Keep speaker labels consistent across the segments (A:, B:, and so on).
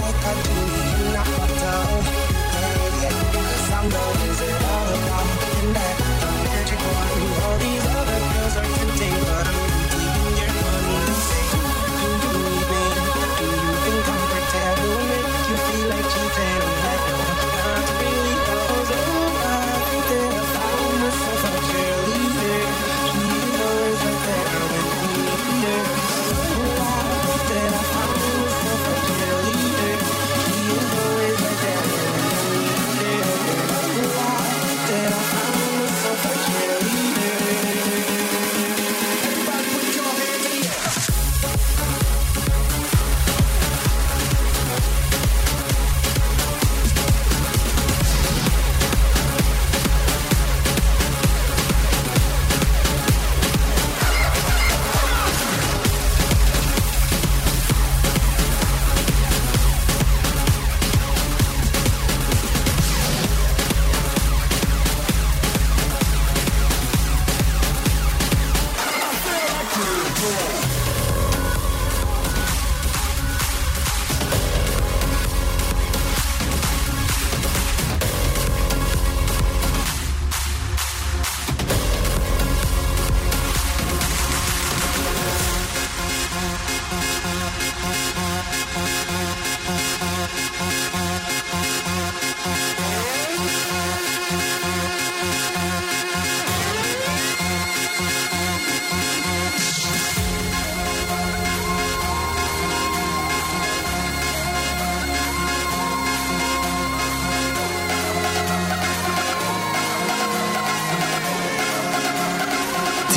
A: I I do.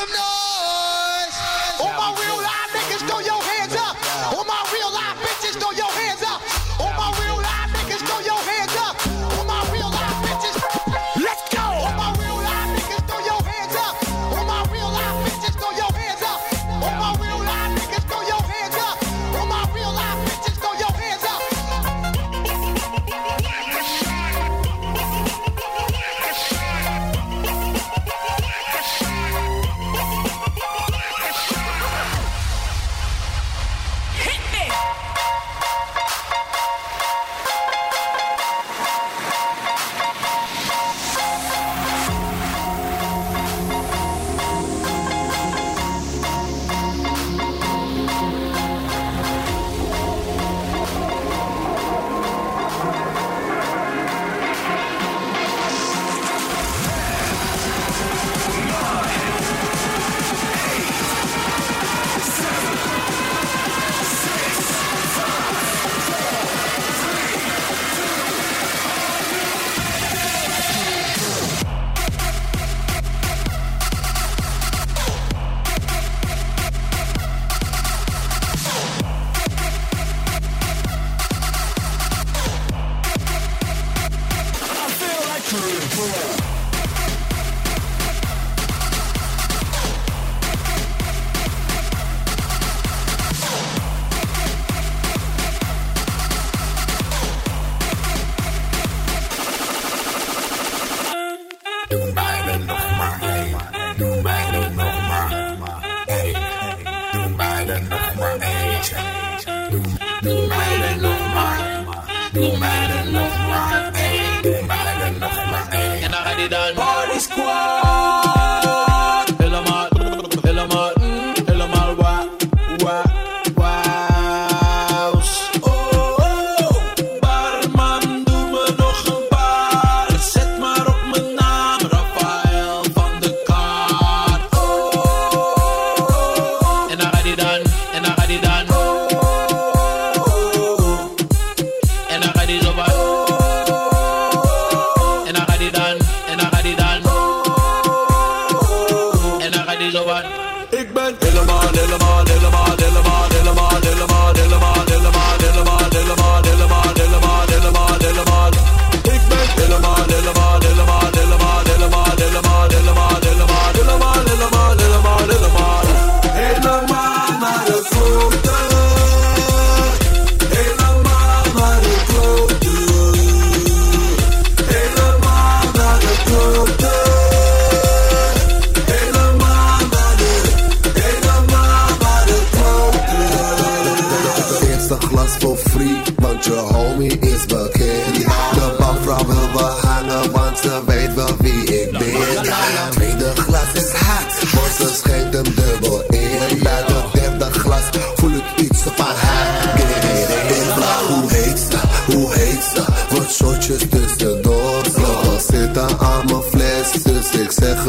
B: some noise!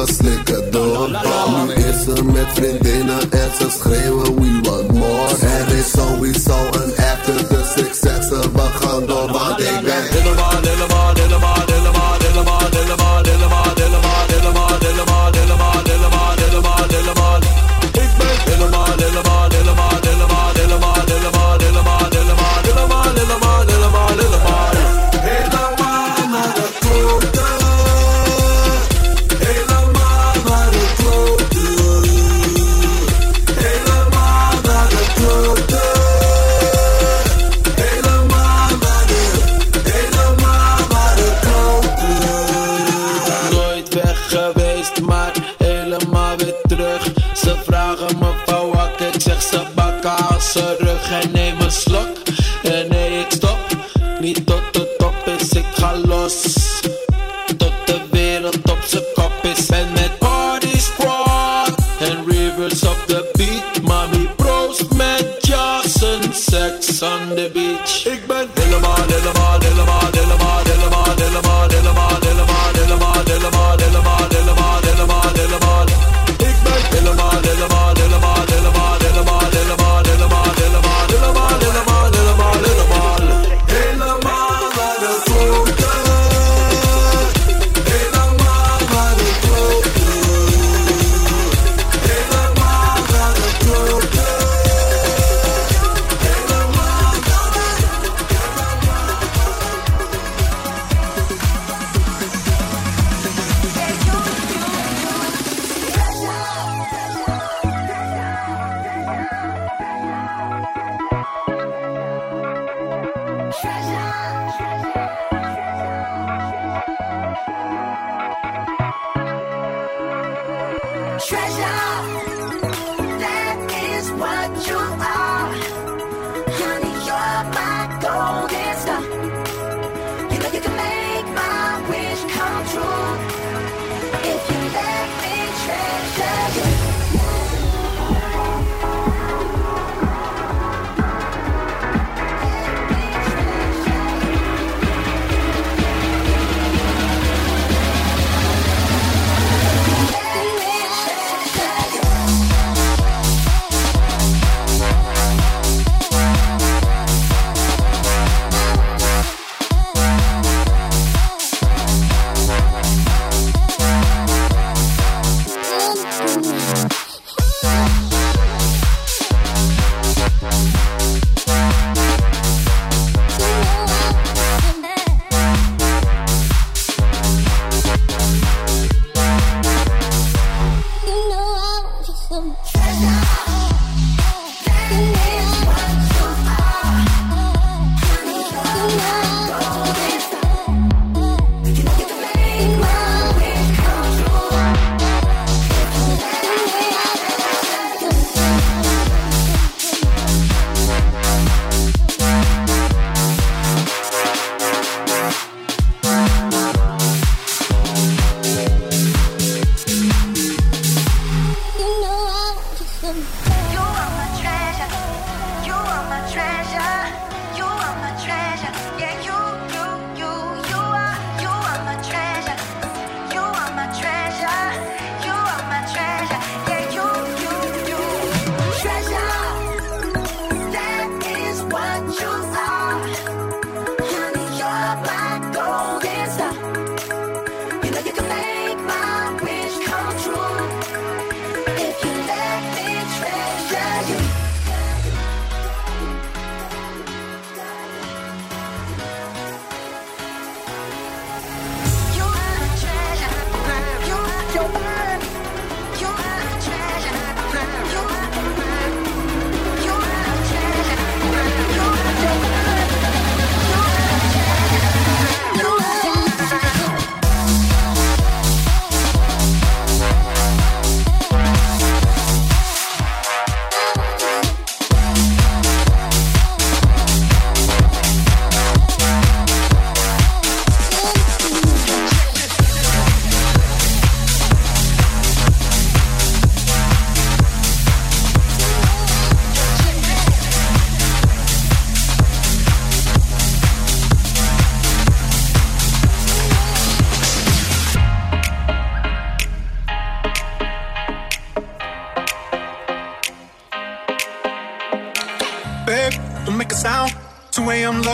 C: Kos në këdor Në esër me
D: frindena E së Chanel.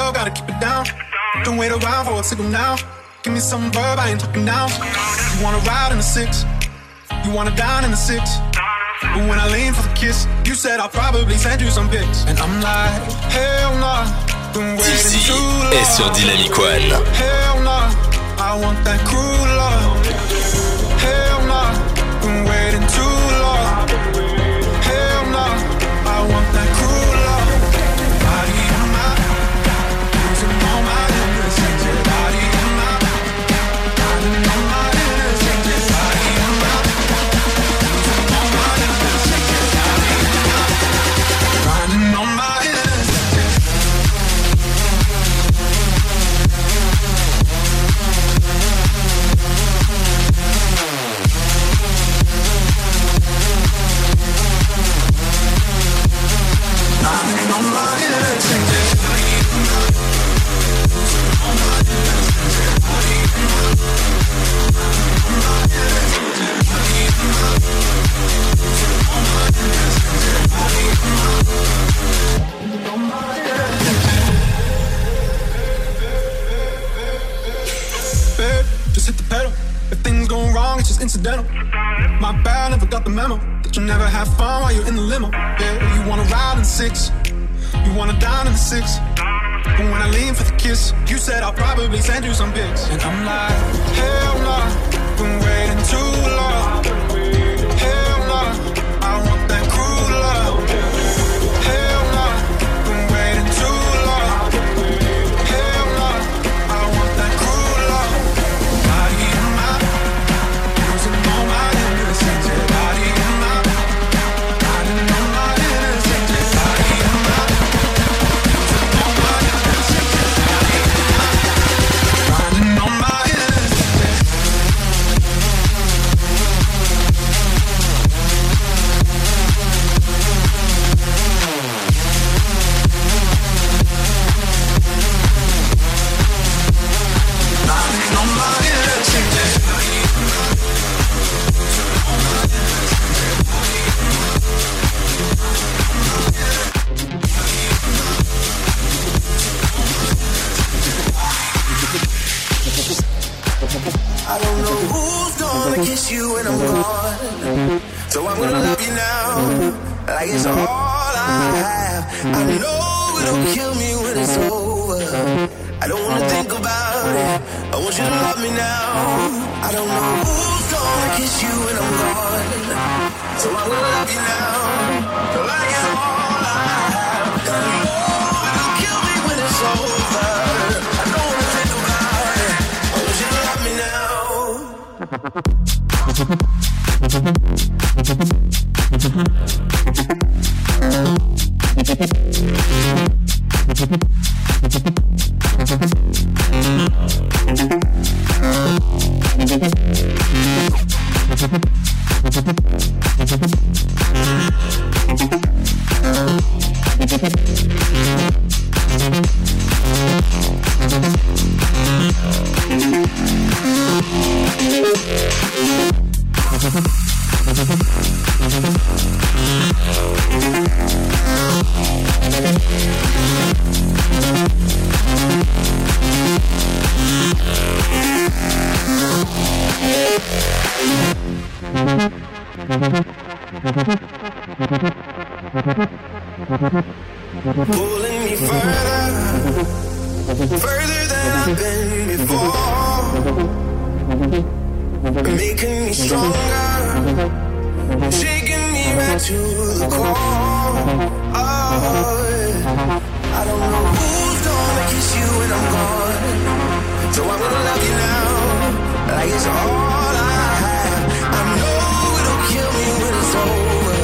D: Love, gotta keep it down. Don't wait around for a signal now. Give me some verb, I ain't talking now. You wanna ride in the six, you wanna dine in the six. But when I lean for the kiss, you said I'll probably send you some pics. And I'm like, hell nah. Been waiting too long.
E: est sur Dynamic One.
D: Hell nah. I want that cruel love. But when I lean for the kiss, you said I'll probably send you some pics. And I'm like, hell nah, been waiting too long.
F: So I'm gonna love you now, like it's all I have. I know Pulling Making me stronger, shaking me right to the core. Oh, I don't know who's gonna kiss you when I'm gone. So I'm gonna love you now, like it's all I have. I know it'll kill me when it's over.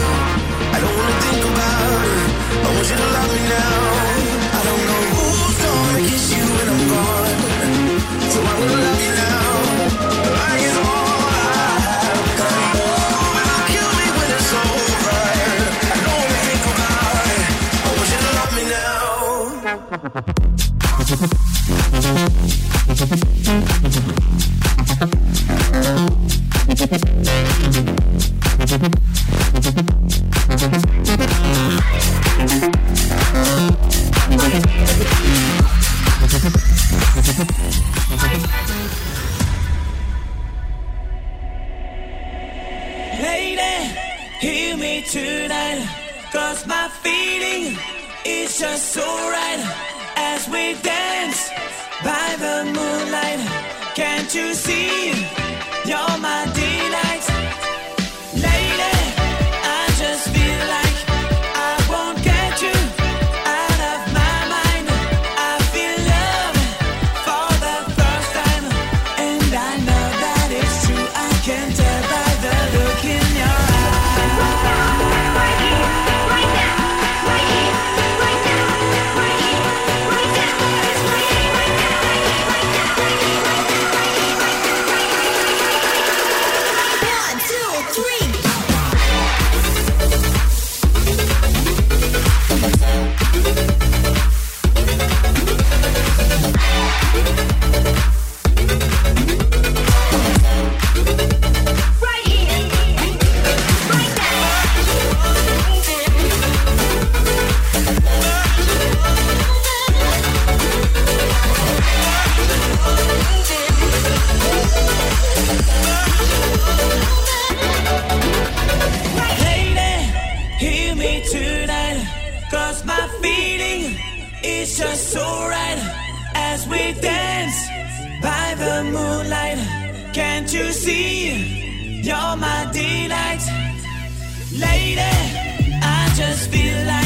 F: I don't wanna think about it. I want you to love me now. I don't know who's gonna kiss you when I'm gone. So I'm gonna love you now.
G: Cause my feeling is just so right as we dance the moonlight. Can't you see? Lady, I just feel like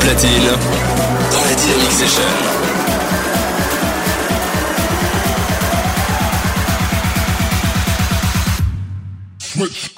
E: platine dans la Dynamic Session.
H: switch